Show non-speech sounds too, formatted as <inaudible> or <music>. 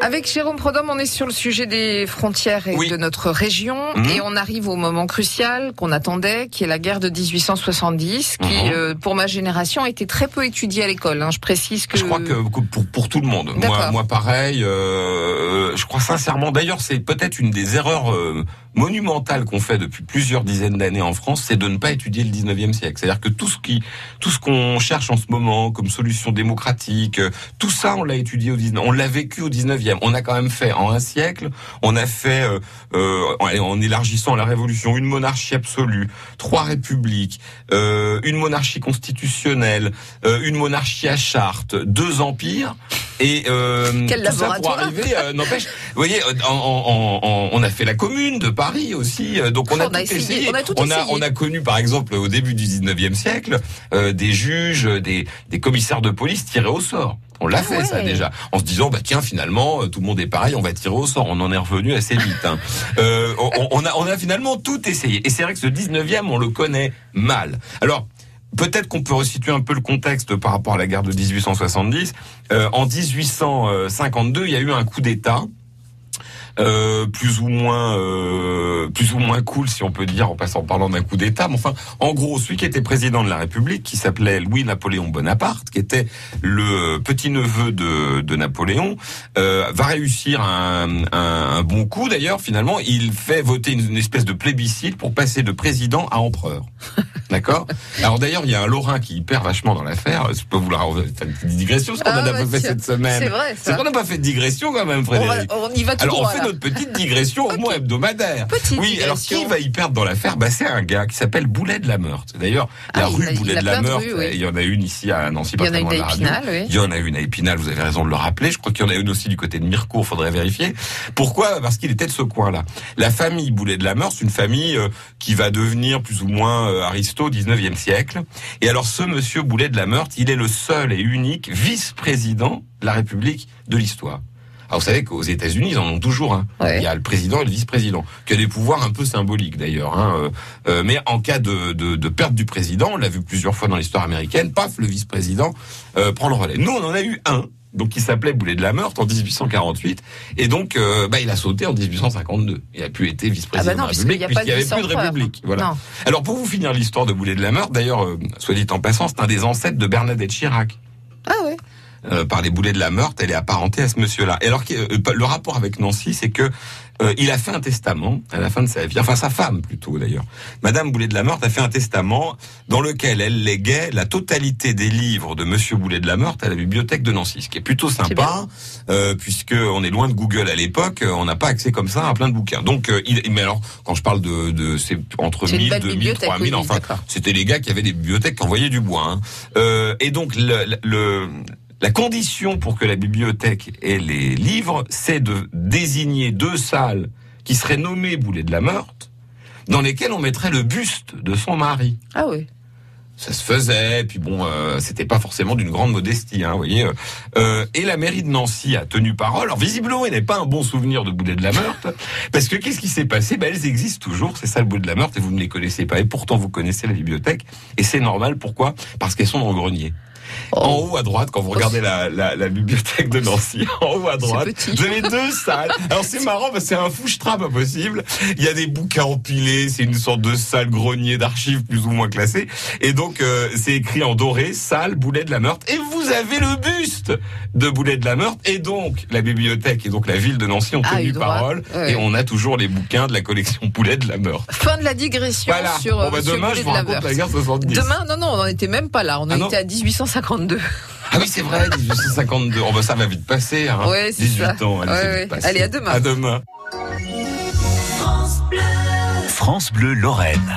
Avec Jérôme Prodhomme, on est sur le sujet des frontières et Oui. de notre région, Mhm. et on arrive au moment crucial qu'on attendait, qui est la guerre de 1870, qui, Mhm. euh, pour ma génération, a été très peu étudiée à l'école. hein. Je précise que. Je crois que pour, pour tout le monde. Moi, pareil. euh, je crois sincèrement. D'ailleurs, c'est peut-être une des erreurs euh, monumentales qu'on fait depuis plusieurs dizaines d'années en France, c'est de ne pas étudier le 19e siècle. C'est-à-dire que tout ce qui, tout ce qu'on cherche en ce moment comme solution démocratique, tout ça, on l'a étudié au 19, on l'a vécu au 19e. On a quand même fait en un siècle, on a fait euh, euh, en, élargissant la Révolution une monarchie absolue, trois républiques, euh, une monarchie constitutionnelle, une monarchie à charte, deux empires. Et euh, Quel tout ça pour arriver, euh, n'empêche, vous voyez, euh, en- en- en- on a fait la commune de Paris aussi, euh, donc on a On a tout essayé, essayé. on a tout on essayé. a, on a connu, par exemple, au début du 19e siècle, euh, des juges, des, des commissaires de police tirés au sort. On l'a Ah fait ça déjà, en se disant bah tiens finalement tout le monde est pareil, on va tirer au sort. On en est revenu assez vite. hein. Euh, on, on a on a finalement tout essayé. Et c'est vrai que ce 19e on le connaît mal. Alors Peut-être qu'on peut resituer un peu le contexte par rapport à la guerre de 1870. Euh, en 1852, il y a eu un coup d'État. euh, plus ou moins euh, plus ou moins cool si on peut dire en passant en parlant d'un coup d'État mais enfin en gros celui qui était président de la République qui s'appelait Louis Napoléon Bonaparte qui était le petit neveu de, de Napoléon euh, va réussir un, un, bon coup d'ailleurs finalement il fait voter une, une espèce de plébiscite pour passer de président à empereur <laughs> D'accord. Alors d'ailleurs, il y a un Lorrain qui y perd vachement dans l'affaire. Je peux vous la faire une petite digression, parce qu'on Ah bah pas fait cette semaine. C'est vrai, C'est ça. qu'on n'a pas fait de digression quand même, On, va- Frédéric. on y va tout Alors on droit, fait là. notre petite digression au <laughs> moins hebdomadaire. Petite oui, alors digression. qui va y perdre dans l'affaire? Bah, C'est un gars qui s'appelle Boulet de la Meurthe. D'ailleurs, la Ah, il rue a- Boulet de la Meurthe, oui. il y en a une ici à Nancy, Il y pas en a une à la. Épinal, oui. Il y en a une à Épinal, vous avez raison de le rappeler. Je crois qu'il y en a une aussi du côté de Mirecourt, faudrait vérifier. Pourquoi? Parce qu'il était de ce coin-là. La famille Boulet de la Meurthe, c'est une famille euh, qui va devenir plus ou moins euh, au 19e siècle. Et alors ce monsieur Boulet de la Meurthe, il est le seul et unique vice-président de la République de l'histoire. Alors vous savez qu'aux États-Unis, ils en ont toujours un. Ouais. Il y a le président et le vice-président, qui a des pouvoirs un peu symboliques d'ailleurs. Hein. euh, euh, mais en cas de, de, de perte du président, on l'a vu plusieurs fois dans l'histoire américaine, paf, le vice-président euh, prend le relais. Nous, on en a eu un, donc qui s'appelait Boulet de la Meurthe en 1848, et donc euh, bah, il a sauté en 1852. Il a pu être vice-président Ah bah de la République puisqu'il n'y avait plus de. République. Voilà. Non. Alors pour vous finir l'histoire de Boulet de la Meurthe, d'ailleurs, euh, soit dit en passant, c'est un des ancêtres de Bernadette Chirac Ah ouais. Euh, par les boulets de la Meurthe, elle est apparentée à ce monsieur-là. Et alors que, euh, le rapport avec Nancy, c'est que euh, il a fait un testament à la fin de sa vie, enfin sa femme plutôt d'ailleurs. Madame Boulet de la Meurthe a fait un testament dans lequel elle léguait la totalité des livres de Monsieur Boulet de la Meurthe à la bibliothèque de Nancy, ce qui est plutôt sympa, euh, puisque on est loin de Google à l'époque, euh, on n'a pas accès comme ça à plein de bouquins. Donc, euh, il, mais alors quand je parle de, de c'est entre C'est une 1000, belle 2000, bibliothèque, 3000, oui, enfin c'était les gars qui avaient des bibliothèques qui envoyaient du bois. hein. Euh, et donc le, le- la condition pour que la bibliothèque ait les livres, c'est de désigner deux salles qui seraient nommées Boulet de la Meurthe, dans lesquelles on mettrait le buste de son mari. Ah oui. Ça se faisait, puis bon, euh, c'était pas forcément d'une grande modestie, hein, vous voyez. euh. Et la mairie de Nancy a tenu parole. Alors visiblement, il n'est pas un bon souvenir de Boulet de la Meurthe, <laughs> parce que qu'est-ce qui s'est passé? Ben elles existent toujours, c'est ça le Boulet de la Meurthe, et vous ne les connaissez pas. Et pourtant, vous connaissez la bibliothèque, et c'est normal. Pourquoi? Parce qu'elles sont dans le grenier. En haut à droite, quand vous regardez la, la, la bibliothèque de Nancy, <laughs> en haut à droite, vous avez deux salles. Alors c'est marrant parce que c'est un fouche-tra pas possible. Il y a des bouquins empilés, c'est une sorte de salle grenier d'archives plus ou moins classée. Et donc euh, c'est écrit en doré, salle Boulet de la Meurthe. Et vous avez le buste de Boulet de la Meurthe. Et donc la bibliothèque et donc la ville de Nancy ont Ah, tenu parole. Ouais. Et on a toujours les bouquins de la collection Boulet de la Meurthe. Fin de la digression Voilà. sur euh, bon bah Monsieur demain Boulet je de vous la raconte la Meurthe. guerre 70. Demain, non, non, on n'en était même pas là. On Ah était à 1852. Ah oui, c'est vrai, 1852. Oh bah ça va vite passer. Hein. Ouais, c'est 18 ça. ans, allez, Ouais, ouais. Allez, à demain. À demain. France Bleu Lorraine.